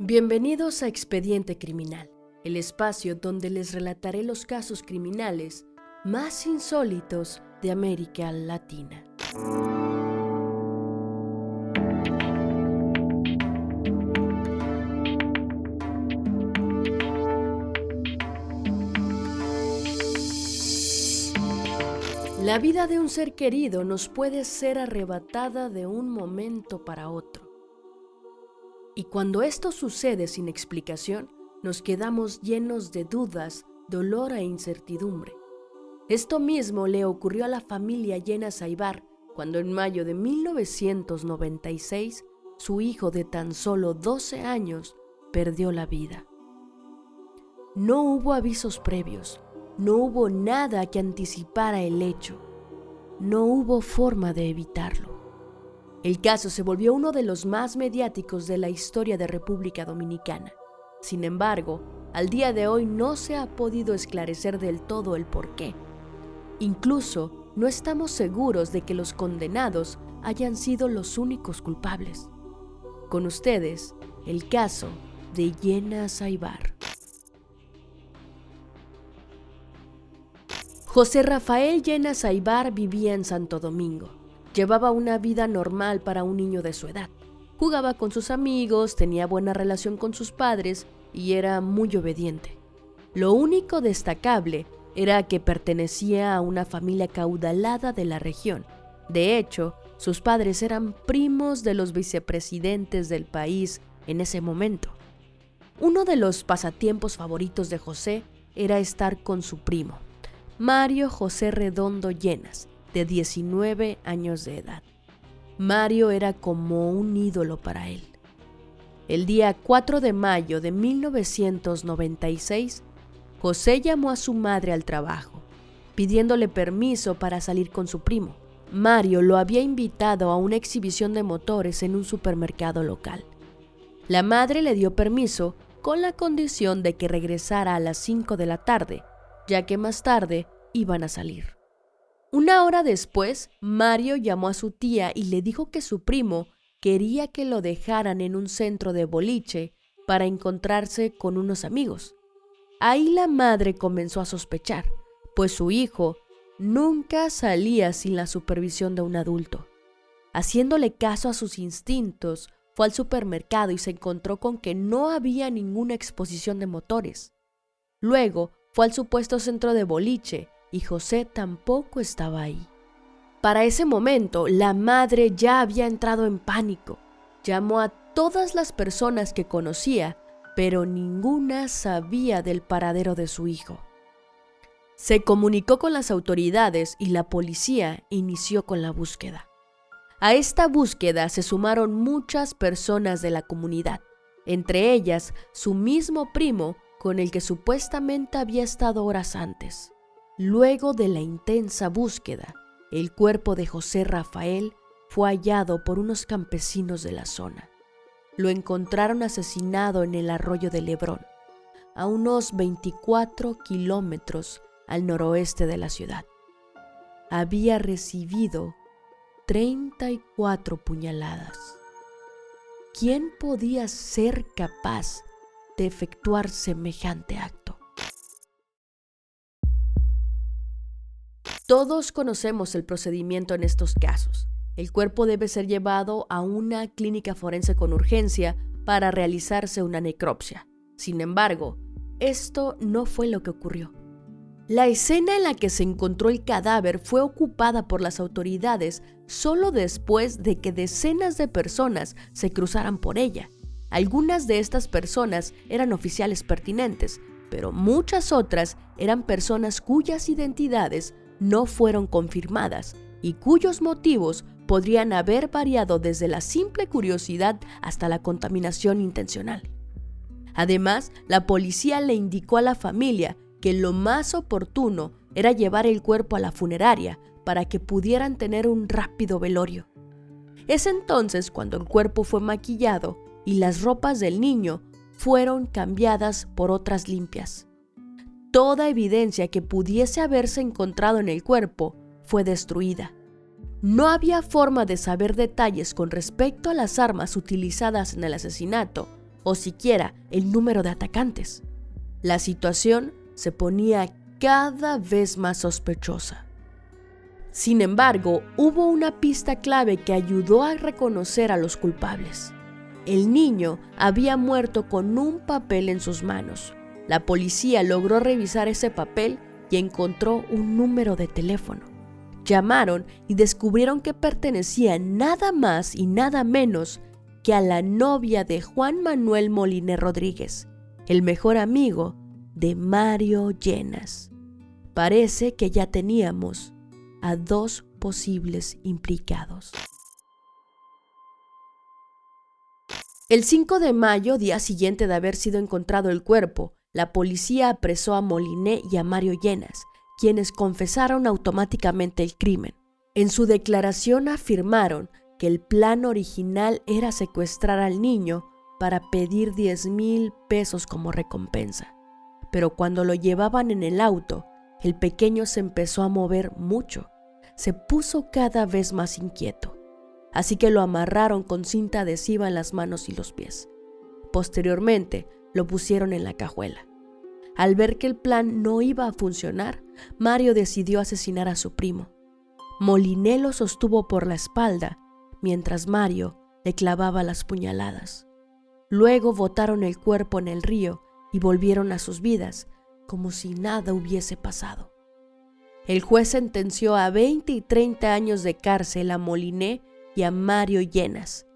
Bienvenidos a Expediente Criminal, el espacio donde les relataré los casos criminales más insólitos de América Latina. La vida de un ser querido nos puede ser arrebatada de un momento para otro. Y cuando esto sucede sin explicación, nos quedamos llenos de dudas, dolor e incertidumbre. Esto mismo le ocurrió a la familia Llena Saibar cuando en mayo de 1996 su hijo de tan solo 12 años perdió la vida. No hubo avisos previos, no hubo nada que anticipara el hecho, no hubo forma de evitarlo. El caso se volvió uno de los más mediáticos de la historia de República Dominicana. Sin embargo, al día de hoy no se ha podido esclarecer del todo el porqué. Incluso no estamos seguros de que los condenados hayan sido los únicos culpables. Con ustedes, el caso de Yena Saibar. José Rafael Llena Saibar vivía en Santo Domingo Llevaba una vida normal para un niño de su edad. Jugaba con sus amigos, tenía buena relación con sus padres y era muy obediente. Lo único destacable era que pertenecía a una familia caudalada de la región. De hecho, sus padres eran primos de los vicepresidentes del país en ese momento. Uno de los pasatiempos favoritos de José era estar con su primo, Mario José Redondo Llenas, de 19 años de edad. Mario era como un ídolo para él. El día 4 de mayo de 1996, José llamó a su madre al trabajo, pidiéndole permiso para salir con su primo. Mario lo había invitado a una exhibición de motores en un supermercado local. La madre le dio permiso con la condición de que regresara a las 5 de la tarde, ya que más tarde iban a salir. Una hora después, Mario llamó a su tía y le dijo que su primo quería que lo dejaran en un centro de boliche para encontrarse con unos amigos. Ahí la madre comenzó a sospechar, pues su hijo nunca salía sin la supervisión de un adulto. Haciéndole caso a sus instintos, fue al supermercado y se encontró con que no había ninguna exposición de motores. Luego fue al supuesto centro de boliche y José tampoco estaba ahí. Para ese momento, la madre ya había entrado en pánico. Llamó a todas las personas que conocía, pero ninguna sabía del paradero de su hijo. Se comunicó con las autoridades y la policía inició con la búsqueda. A esta búsqueda se sumaron muchas personas de la comunidad, entre ellas su mismo primo con el que supuestamente había estado horas antes. Luego de la intensa búsqueda, el cuerpo de José Rafael fue hallado por unos campesinos de la zona. Lo encontraron asesinado en el arroyo de Lebrón, a unos 24 kilómetros al noroeste de la ciudad. Había recibido 34 puñaladas. ¿Quién podía ser capaz de efectuar semejante acto? Todos conocemos el procedimiento en estos casos. El cuerpo debe ser llevado a una clínica forense con urgencia para realizarse una necropsia. Sin embargo, esto no fue lo que ocurrió. La escena en la que se encontró el cadáver fue ocupada por las autoridades solo después de que decenas de personas se cruzaran por ella. Algunas de estas personas eran oficiales pertinentes, pero muchas otras eran personas cuyas identidades no fueron confirmadas y cuyos motivos podrían haber variado desde la simple curiosidad hasta la contaminación intencional. Además, la policía le indicó a la familia que lo más oportuno era llevar el cuerpo a la funeraria para que pudieran tener un rápido velorio. Es entonces cuando el cuerpo fue maquillado y las ropas del niño fueron cambiadas por otras limpias toda evidencia que pudiese haberse encontrado en el cuerpo fue destruida. No había forma de saber detalles con respecto a las armas utilizadas en el asesinato, o siquiera el número de atacantes. La situación se ponía cada vez más sospechosa. Sin embargo, hubo una pista clave que ayudó a reconocer a los culpables. El niño había muerto con un papel en sus manos. La policía logró revisar ese papel y encontró un número de teléfono. Llamaron y descubrieron que pertenecía nada más y nada menos que a la novia de Juan Manuel Moliner Rodríguez, el mejor amigo de Mario Llenas. Parece que ya teníamos a dos posibles implicados. El 5 de mayo, día siguiente de haber sido encontrado el cuerpo, la policía apresó a Moliné y a Mario Llenas, quienes confesaron automáticamente el crimen. En su declaración afirmaron que el plan original era secuestrar al niño para pedir 10 mil pesos como recompensa. Pero cuando lo llevaban en el auto, el pequeño se empezó a mover mucho. Se puso cada vez más inquieto. Así que lo amarraron con cinta adhesiva en las manos y los pies. Posteriormente, lo pusieron en la cajuela. Al ver que el plan no iba a funcionar, Mario decidió asesinar a su primo. Moliné lo sostuvo por la espalda mientras Mario le clavaba las puñaladas. Luego botaron el cuerpo en el río y volvieron a sus vidas como si nada hubiese pasado. El juez sentenció a 20 y 30 años de cárcel a Moliné y a Mario Llenas,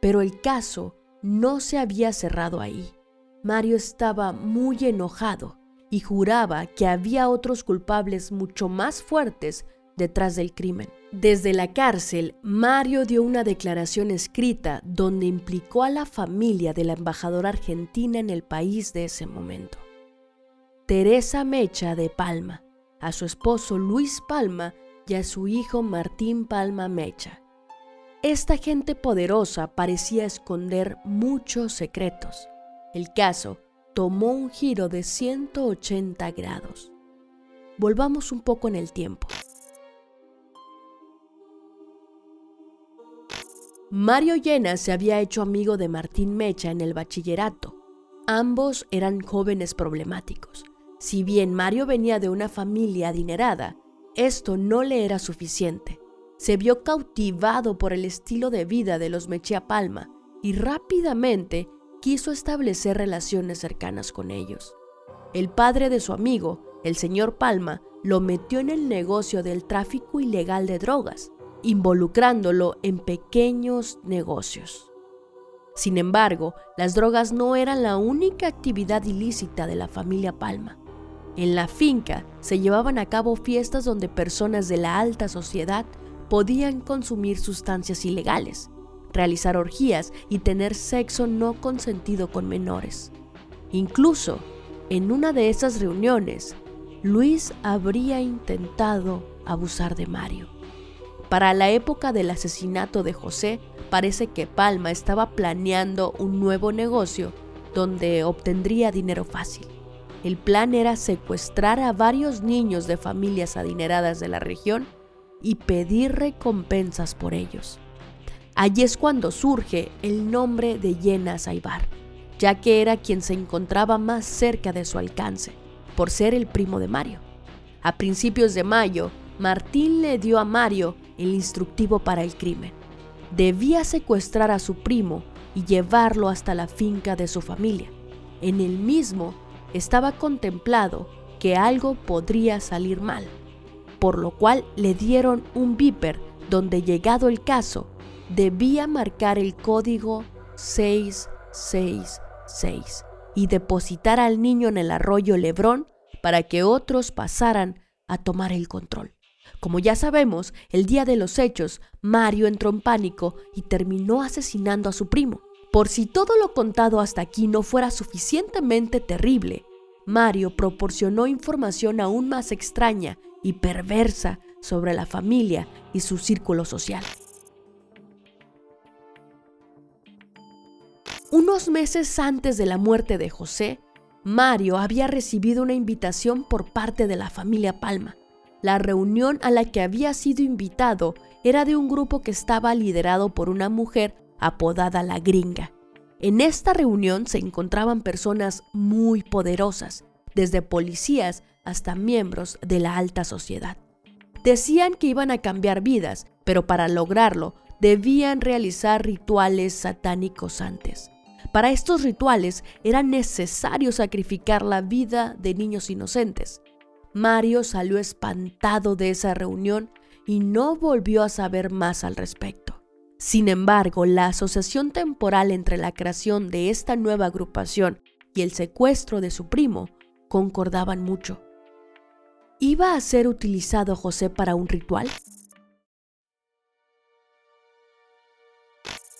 pero el caso no se había cerrado ahí. Mario estaba muy enojado y juraba que había otros culpables mucho más fuertes detrás del crimen. Desde la cárcel, Mario dio una declaración escrita donde implicó a la familia de la embajadora argentina en el país de ese momento. Teresa Mecha de Palma, a su esposo Luis Palma y a su hijo Martín Palma Mecha. Esta gente poderosa parecía esconder muchos secretos. El caso tomó un giro de 180 grados. Volvamos un poco en el tiempo. Mario Llena se había hecho amigo de Martín Mecha en el bachillerato. Ambos eran jóvenes problemáticos. Si bien Mario venía de una familia adinerada, esto no le era suficiente. Se vio cautivado por el estilo de vida de los Mechia Palma y rápidamente quiso establecer relaciones cercanas con ellos. El padre de su amigo, el señor Palma, lo metió en el negocio del tráfico ilegal de drogas, involucrándolo en pequeños negocios. Sin embargo, las drogas no eran la única actividad ilícita de la familia Palma. En la finca se llevaban a cabo fiestas donde personas de la alta sociedad podían consumir sustancias ilegales, realizar orgías y tener sexo no consentido con menores. Incluso, en una de esas reuniones, Luis habría intentado abusar de Mario. Para la época del asesinato de José, parece que Palma estaba planeando un nuevo negocio donde obtendría dinero fácil. El plan era secuestrar a varios niños de familias adineradas de la región y pedir recompensas por ellos. Allí es cuando surge el nombre de Yena Saibar, ya que era quien se encontraba más cerca de su alcance, por ser el primo de Mario. A principios de mayo, Martín le dio a Mario el instructivo para el crimen. Debía secuestrar a su primo y llevarlo hasta la finca de su familia. En el mismo estaba contemplado que algo podría salir mal, por lo cual le dieron un viper donde llegado el caso debía marcar el código 666 y depositar al niño en el arroyo Lebrón para que otros pasaran a tomar el control. Como ya sabemos, el día de los hechos, Mario entró en pánico y terminó asesinando a su primo. Por si todo lo contado hasta aquí no fuera suficientemente terrible, Mario proporcionó información aún más extraña y perversa sobre la familia y su círculo social. Unos meses antes de la muerte de José, Mario había recibido una invitación por parte de la familia Palma. La reunión a la que había sido invitado era de un grupo que estaba liderado por una mujer apodada la gringa. En esta reunión se encontraban personas muy poderosas, desde policías hasta miembros de la alta sociedad. Decían que iban a cambiar vidas, pero para lograrlo debían realizar rituales satánicos antes. Para estos rituales era necesario sacrificar la vida de niños inocentes. Mario salió espantado de esa reunión y no volvió a saber más al respecto. Sin embargo, la asociación temporal entre la creación de esta nueva agrupación y el secuestro de su primo concordaban mucho. ¿Iba a ser utilizado José para un ritual?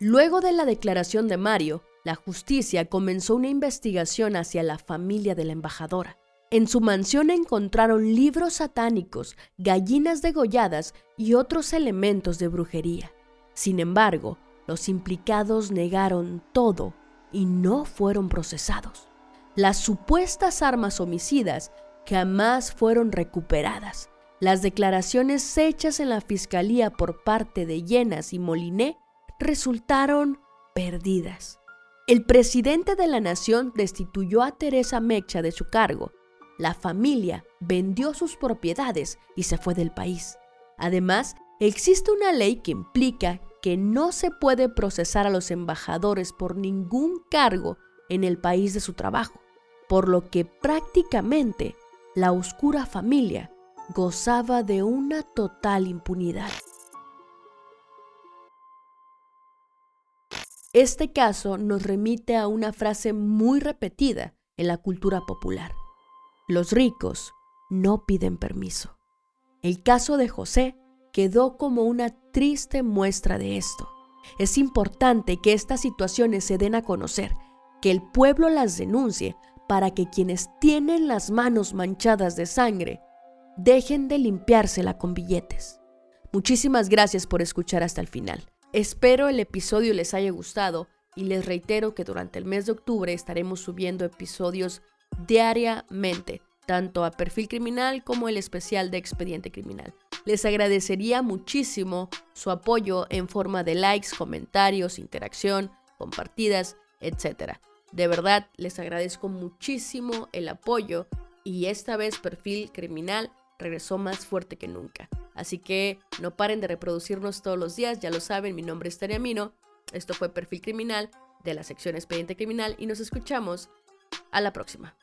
Luego de la declaración de Mario, la justicia comenzó una investigación hacia la familia de la embajadora. En su mansión encontraron libros satánicos, gallinas degolladas y otros elementos de brujería. Sin embargo, los implicados negaron todo y no fueron procesados. Las supuestas armas homicidas jamás fueron recuperadas. Las declaraciones hechas en la fiscalía por parte de Llenas y Moliné resultaron perdidas. El presidente de la nación destituyó a Teresa Mecha de su cargo. La familia vendió sus propiedades y se fue del país. Además, existe una ley que implica que no se puede procesar a los embajadores por ningún cargo en el país de su trabajo, por lo que prácticamente la oscura familia gozaba de una total impunidad. Este caso nos remite a una frase muy repetida en la cultura popular. Los ricos no piden permiso. El caso de José quedó como una triste muestra de esto. Es importante que estas situaciones se den a conocer, que el pueblo las denuncie para que quienes tienen las manos manchadas de sangre dejen de limpiársela con billetes. Muchísimas gracias por escuchar hasta el final. Espero el episodio les haya gustado y les reitero que durante el mes de octubre estaremos subiendo episodios diariamente, tanto a perfil criminal como el especial de expediente criminal. Les agradecería muchísimo su apoyo en forma de likes, comentarios, interacción, compartidas, etc. De verdad, les agradezco muchísimo el apoyo y esta vez Perfil Criminal regresó más fuerte que nunca. Así que no paren de reproducirnos todos los días, ya lo saben, mi nombre es Teriamino, esto fue Perfil Criminal de la sección Expediente Criminal y nos escuchamos a la próxima.